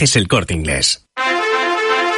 Pasajes El Corte Inglés.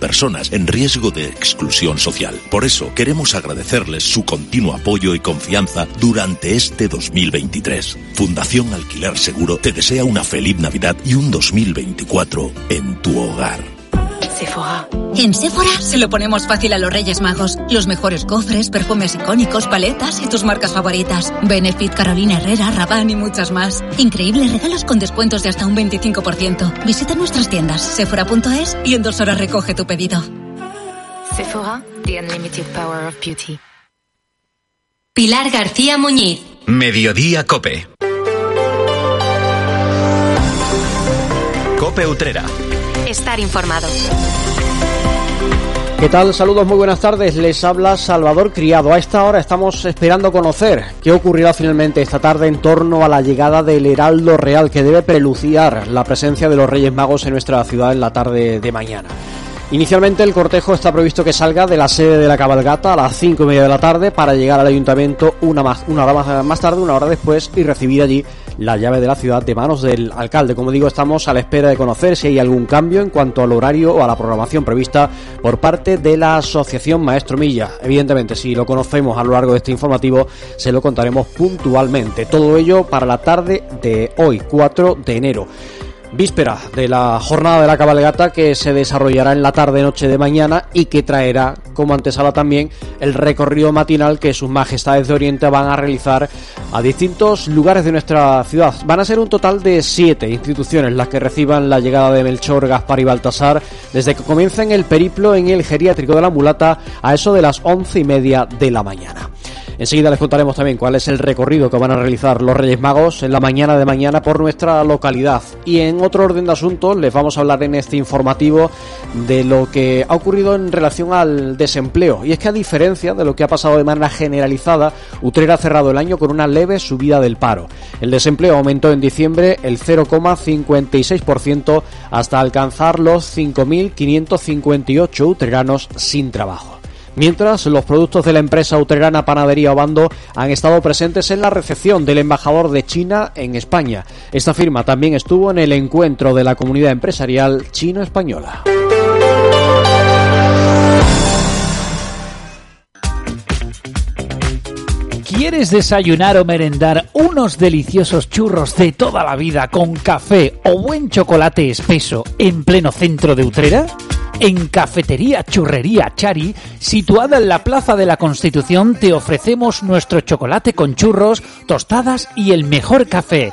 personas en riesgo de exclusión social. Por eso queremos agradecerles su continuo apoyo y confianza durante este 2023. Fundación Alquiler Seguro te desea una feliz Navidad y un 2024 en tu hogar. En Sephora se lo ponemos fácil a los Reyes Magos. Los mejores cofres, perfumes icónicos, paletas y tus marcas favoritas. Benefit, Carolina Herrera, Rabanne y muchas más. Increíbles regalos con descuentos de hasta un 25%. Visita nuestras tiendas sephora.es y en dos horas recoge tu pedido. Sephora, the unlimited power of beauty. Pilar García Muñiz. Mediodía Cope. Cope Utrera. Estar informado. ¿Qué tal? Saludos, muy buenas tardes. Les habla Salvador Criado. A esta hora estamos esperando conocer qué ocurrirá finalmente esta tarde en torno a la llegada del Heraldo Real que debe preluciar la presencia de los Reyes Magos en nuestra ciudad en la tarde de mañana. Inicialmente el cortejo está previsto que salga de la sede de la cabalgata a las cinco y media de la tarde para llegar al ayuntamiento una, más, una hora más, más tarde, una hora después y recibir allí la llave de la ciudad de manos del alcalde. Como digo, estamos a la espera de conocer si hay algún cambio en cuanto al horario o a la programación prevista por parte de la Asociación Maestro Milla. Evidentemente, si lo conocemos a lo largo de este informativo, se lo contaremos puntualmente. Todo ello para la tarde de hoy, 4 de enero víspera de la jornada de la cabalgata que se desarrollará en la tarde-noche de mañana y que traerá como antesala también el recorrido matinal que sus majestades de Oriente van a realizar a distintos lugares de nuestra ciudad. Van a ser un total de siete instituciones las que reciban la llegada de Melchor, Gaspar y Baltasar desde que comiencen el periplo en el geriátrico de la mulata a eso de las once y media de la mañana. Enseguida les contaremos también cuál es el recorrido que van a realizar los Reyes Magos en la mañana de mañana por nuestra localidad. Y en otro orden de asuntos les vamos a hablar en este informativo de lo que ha ocurrido en relación al desempleo. Y es que a diferencia de lo que ha pasado de manera generalizada, Utrera ha cerrado el año con una leve subida del paro. El desempleo aumentó en diciembre el 0,56% hasta alcanzar los 5.558 utreranos sin trabajo. Mientras, los productos de la empresa utrerana Panadería Obando han estado presentes en la recepción del embajador de China en España. Esta firma también estuvo en el encuentro de la comunidad empresarial chino-española. ¿Quieres desayunar o merendar unos deliciosos churros de toda la vida con café o buen chocolate espeso en pleno centro de Utrera? En Cafetería Churrería Chari, situada en la Plaza de la Constitución, te ofrecemos nuestro chocolate con churros, tostadas y el mejor café.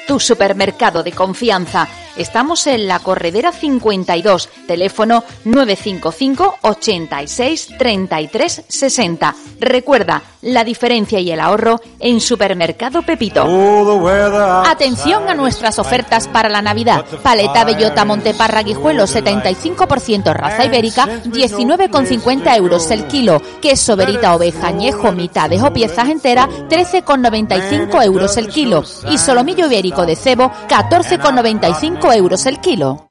tu supermercado de confianza. Estamos en la Corredera 52, teléfono 955 86 33 60. Recuerda, la diferencia y el ahorro en Supermercado Pepito. Atención a nuestras ofertas para la Navidad. Paleta bellota Monteparra Guijuelo 75% raza ibérica 19,50 euros el kilo. Queso verita oveja añejo mitades o piezas enteras 13,95 euros el kilo. Y solomillo ibérico de cebo 14,95 euros el kilo.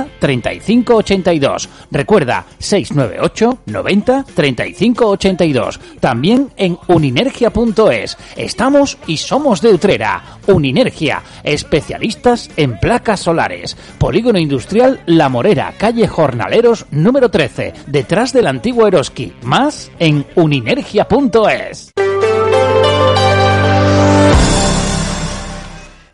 35 82. Recuerda, 698 90 35 82. También en uninergia.es. Estamos y somos de Utrera. Uninergia, especialistas en placas solares. Polígono Industrial La Morera, calle Jornaleros número 13, detrás del antiguo Eroski. Más en uninergia.es.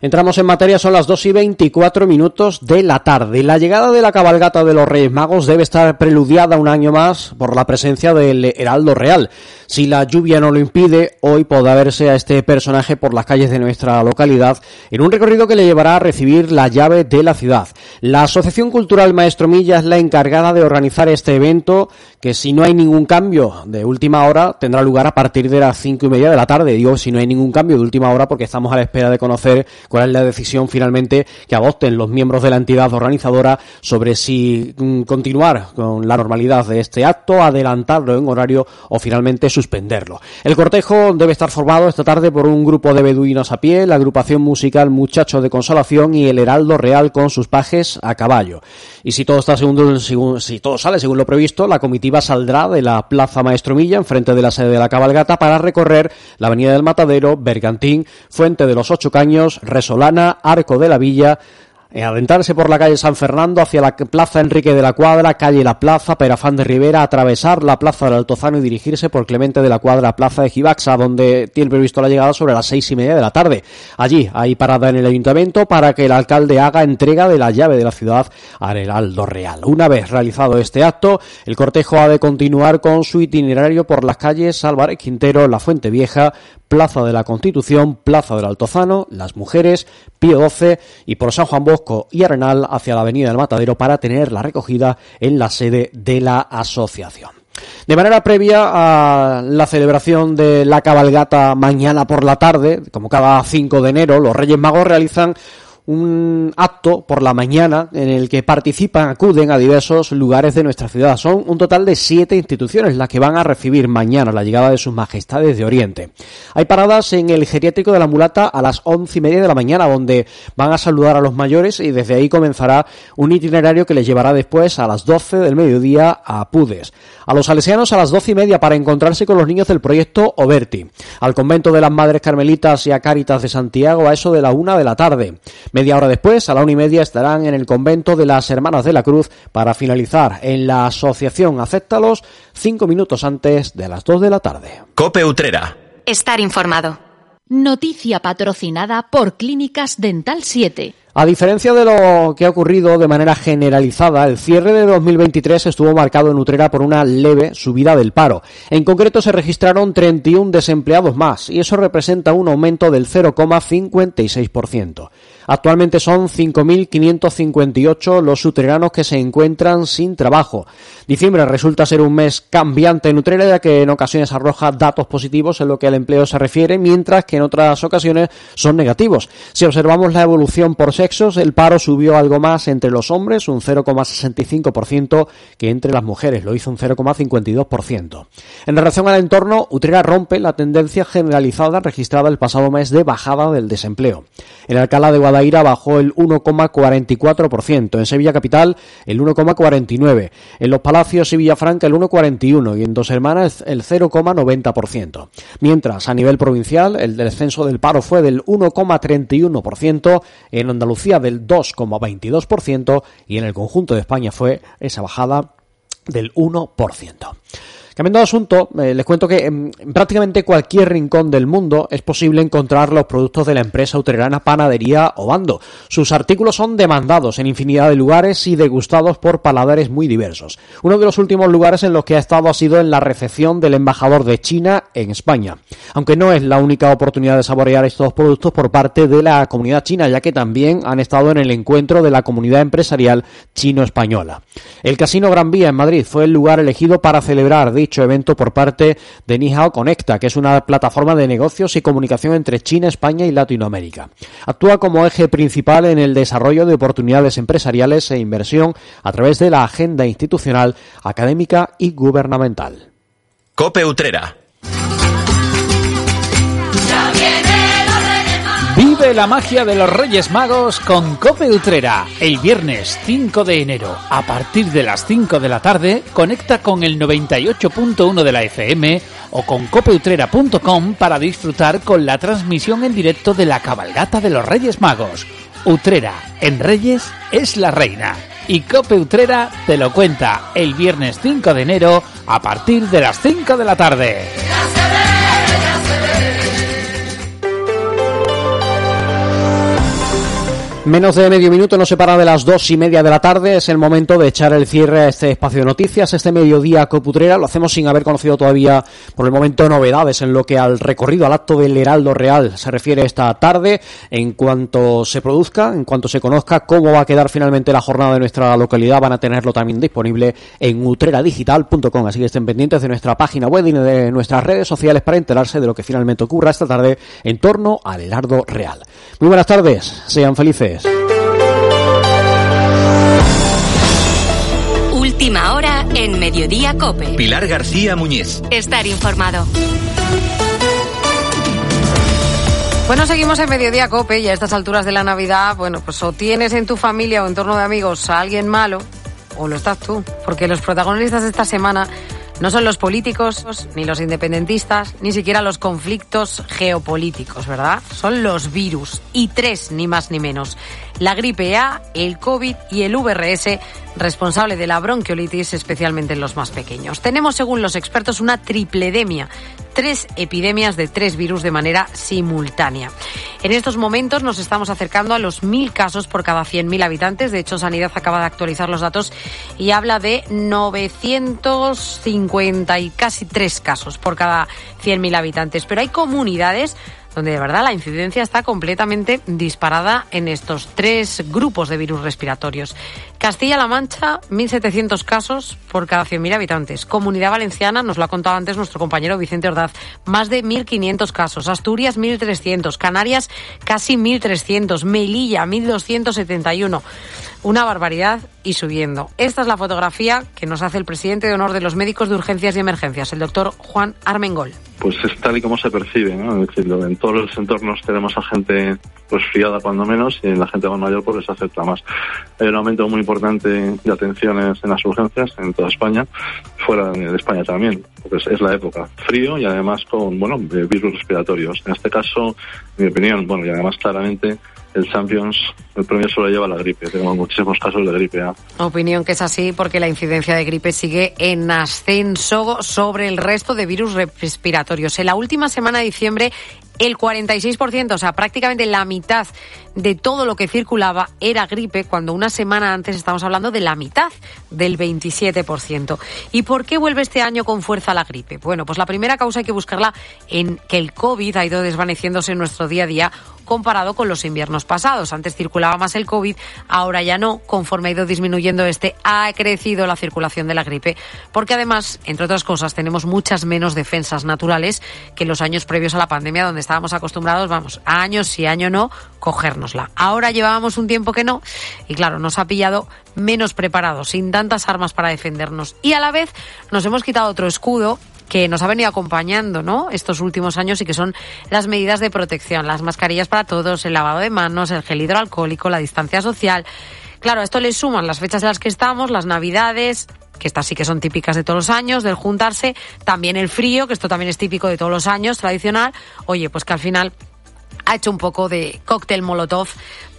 Entramos en materia, son las 2 y 24 minutos de la tarde. La llegada de la cabalgata de los Reyes Magos debe estar preludiada un año más por la presencia del Heraldo Real. Si la lluvia no lo impide, hoy podrá verse a este personaje por las calles de nuestra localidad en un recorrido que le llevará a recibir la llave de la ciudad. La Asociación Cultural Maestro Milla es la encargada de organizar este evento que si no hay ningún cambio de última hora tendrá lugar a partir de las cinco y media de la tarde. Digo, si no hay ningún cambio de última hora porque estamos a la espera de conocer cuál es la decisión finalmente que adopten los miembros de la entidad organizadora sobre si mm, continuar con la normalidad de este acto, adelantarlo en horario o finalmente suspenderlo. El cortejo debe estar formado esta tarde por un grupo de beduinos a pie, la agrupación musical Muchachos de Consolación y el Heraldo Real con sus pajes a caballo. Y si todo está según, si todo sale según lo previsto, la comitiva saldrá de la Plaza Maestro Milla, enfrente de la sede de la cabalgata, para recorrer la Avenida del Matadero, Bergantín, Fuente de los Ocho Caños, Resolana, Arco de la Villa, adentrarse por la calle San Fernando hacia la Plaza Enrique de la Cuadra, calle La Plaza, Perafán de Rivera, atravesar la Plaza del Altozano y dirigirse por Clemente de la Cuadra, Plaza de Gibaxa, donde tiene previsto la llegada sobre las seis y media de la tarde. Allí hay parada en el ayuntamiento para que el alcalde haga entrega de la llave de la ciudad al Heraldo Real. Una vez realizado este acto, el cortejo ha de continuar con su itinerario por las calles Álvarez Quintero, La Fuente Vieja, Plaza de la Constitución, Plaza del Altozano, Las Mujeres, Pío XII y por San Juan Bosco y Arenal hacia la Avenida del Matadero para tener la recogida en la sede de la asociación. De manera previa a la celebración de la cabalgata mañana por la tarde, como cada 5 de enero, los Reyes Magos realizan un acto por la mañana en el que participan, acuden a diversos lugares de nuestra ciudad. Son un total de siete instituciones las que van a recibir mañana la llegada de sus majestades de Oriente. Hay paradas en el geriátrico de la mulata a las once y media de la mañana, donde van a saludar a los mayores y desde ahí comenzará un itinerario que les llevará después a las doce del mediodía a Pudes. A los salesianos a las doce y media para encontrarse con los niños del proyecto Oberti. Al convento de las Madres Carmelitas y a Cáritas de Santiago a eso de la una de la tarde. Media hora después, a la una y media, estarán en el convento de las Hermanas de la Cruz para finalizar en la asociación Acéptalos cinco minutos antes de las dos de la tarde. Cope Utrera. Estar informado. Noticia patrocinada por Clínicas Dental 7. A diferencia de lo que ha ocurrido de manera generalizada, el cierre de 2023 estuvo marcado en Utrera por una leve subida del paro. En concreto se registraron 31 desempleados más y eso representa un aumento del 0,56%. Actualmente son 5.558 los utreranos que se encuentran sin trabajo. Diciembre resulta ser un mes cambiante en Utrera ya que en ocasiones arroja datos positivos en lo que al empleo se refiere, mientras que en otras ocasiones son negativos. Si observamos la evolución por sexos, el paro subió algo más entre los hombres, un 0,65%, que entre las mujeres, lo hizo un 0,52%. En relación al entorno, Utrera rompe la tendencia generalizada registrada el pasado mes de bajada del desempleo. En Alcalá de Guadaira bajó el 1,44%, en Sevilla Capital el 1,49%, en Los Palacios y Villafranca el 1,41% y en Dos Hermanas el 0,90%. Mientras, a nivel provincial, el descenso del paro fue del 1,31%, en Andalucía del 2,22% y en el conjunto de España fue esa bajada del 1%. Cambiando de asunto, eh, les cuento que en, prácticamente cualquier rincón del mundo es posible encontrar los productos de la empresa utrerana Panadería Obando. Sus artículos son demandados en infinidad de lugares y degustados por paladares muy diversos. Uno de los últimos lugares en los que ha estado ha sido en la recepción del embajador de China en España. Aunque no es la única oportunidad de saborear estos productos por parte de la comunidad china, ya que también han estado en el encuentro de la comunidad empresarial chino-española. El Casino Gran Vía en Madrid fue el lugar elegido para celebrar dicho evento por parte de Nihao Conecta, que es una plataforma de negocios y comunicación entre China, España y Latinoamérica. Actúa como eje principal en el desarrollo de oportunidades empresariales e inversión a través de la agenda institucional, académica y gubernamental. Cope Utrera La magia de los Reyes Magos con Cope Utrera. El viernes 5 de enero, a partir de las 5 de la tarde, conecta con el 98.1 de la FM o con copeutrera.com para disfrutar con la transmisión en directo de la cabalgata de los Reyes Magos. Utrera, en Reyes, es la reina. Y Cope Utrera te lo cuenta el viernes 5 de enero a partir de las 5 de la tarde. Menos de medio minuto nos separa de las dos y media de la tarde. Es el momento de echar el cierre a este espacio de noticias, este mediodía coputrera. Lo hacemos sin haber conocido todavía, por el momento, novedades en lo que al recorrido, al acto del Heraldo Real se refiere esta tarde. En cuanto se produzca, en cuanto se conozca cómo va a quedar finalmente la jornada de nuestra localidad, van a tenerlo también disponible en utreradigital.com. Así que estén pendientes de nuestra página web y de nuestras redes sociales para enterarse de lo que finalmente ocurra esta tarde en torno al Heraldo Real. Muy buenas tardes, sean felices. Última hora en Mediodía Cope. Pilar García Muñiz. Estar informado. Bueno, seguimos en Mediodía Cope y a estas alturas de la Navidad, bueno, pues o tienes en tu familia o en torno de amigos a alguien malo, o lo estás tú, porque los protagonistas de esta semana no son los políticos, ni los independentistas, ni siquiera los conflictos geopolíticos, ¿verdad? Son los virus. Y tres, ni más ni menos. La gripe A, el COVID y el VRS, responsable de la bronquiolitis, especialmente en los más pequeños. Tenemos, según los expertos, una tripledemia tres epidemias de tres virus de manera simultánea. En estos momentos nos estamos acercando a los mil casos por cada 100.000 habitantes. De hecho, Sanidad acaba de actualizar los datos y habla de 950 y casi tres casos por cada 100.000 habitantes. Pero hay comunidades donde de verdad la incidencia está completamente disparada en estos tres grupos de virus respiratorios. Castilla-La Mancha, 1.700 casos por cada 100.000 habitantes. Comunidad Valenciana, nos lo ha contado antes nuestro compañero Vicente Ordaz, más de 1.500 casos. Asturias, 1.300. Canarias, casi 1.300. Melilla, 1.271 una barbaridad y subiendo. Esta es la fotografía que nos hace el presidente de honor de los médicos de urgencias y emergencias, el doctor Juan Armengol. Pues es tal y como se percibe, ¿no? Es decir, en todos los entornos tenemos a gente resfriada cuando menos y la gente más mayor pues les más. Hay un aumento muy importante de atenciones en las urgencias en toda España, fuera de España también, porque es la época. Frío y además con, bueno, virus respiratorios. En este caso, en mi opinión, bueno, y además claramente el Champions, el premio solo lleva la gripe. Tenemos muchísimos casos de gripe A. Opinión que es así porque la incidencia de gripe sigue en ascenso sobre el resto de virus respiratorios. En la última semana de diciembre, el 46%, o sea, prácticamente la mitad de todo lo que circulaba era gripe, cuando una semana antes estamos hablando de la mitad, del 27%. ¿Y por qué vuelve este año con fuerza la gripe? Bueno, pues la primera causa hay que buscarla en que el COVID ha ido desvaneciéndose en nuestro día a día comparado con los inviernos pasados. Antes circulaba más el COVID, ahora ya no. Conforme ha ido disminuyendo este, ha crecido la circulación de la gripe, porque además, entre otras cosas, tenemos muchas menos defensas naturales que los años previos a la pandemia, donde estábamos acostumbrados, vamos, años y año no, cogérnosla. Ahora llevábamos un tiempo que no, y claro, nos ha pillado menos preparados, sin tantas armas para defendernos. Y a la vez nos hemos quitado otro escudo que nos ha venido acompañando ¿no? estos últimos años y que son las medidas de protección, las mascarillas para todos, el lavado de manos, el gel hidroalcohólico, la distancia social. Claro, a esto le suman las fechas en las que estamos, las navidades, que estas sí que son típicas de todos los años, del juntarse, también el frío, que esto también es típico de todos los años, tradicional. Oye, pues que al final ha hecho un poco de cóctel molotov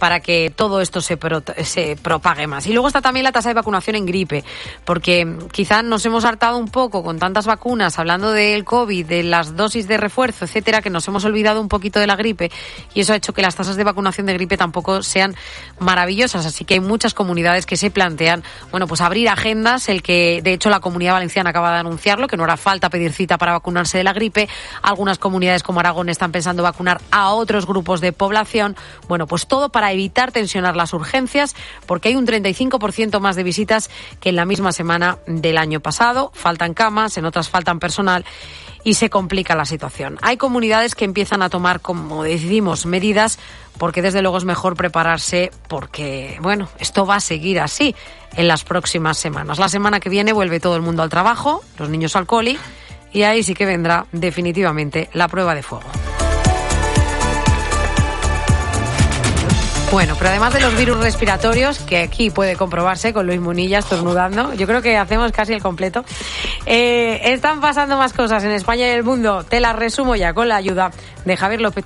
para que todo esto se, se propague más. Y luego está también la tasa de vacunación en gripe, porque quizás nos hemos hartado un poco con tantas vacunas, hablando del COVID, de las dosis de refuerzo, etcétera, que nos hemos olvidado un poquito de la gripe y eso ha hecho que las tasas de vacunación de gripe tampoco sean maravillosas. Así que hay muchas comunidades que se plantean, bueno, pues abrir agendas, el que de hecho la comunidad valenciana acaba de anunciarlo, que no hará falta pedir cita para vacunarse de la gripe. Algunas comunidades como Aragón están pensando vacunar a otros grupos de población. Bueno, pues todo para evitar tensionar las urgencias, porque hay un 35% más de visitas que en la misma semana del año pasado. Faltan camas, en otras faltan personal y se complica la situación. Hay comunidades que empiezan a tomar, como decimos, medidas porque desde luego es mejor prepararse porque, bueno, esto va a seguir así en las próximas semanas. La semana que viene vuelve todo el mundo al trabajo, los niños al coli y ahí sí que vendrá definitivamente la prueba de fuego. Bueno, pero además de los virus respiratorios, que aquí puede comprobarse con Luis Munilla estornudando, yo creo que hacemos casi el completo. Eh, están pasando más cosas en España y el mundo. Te las resumo ya con la ayuda de Javier López.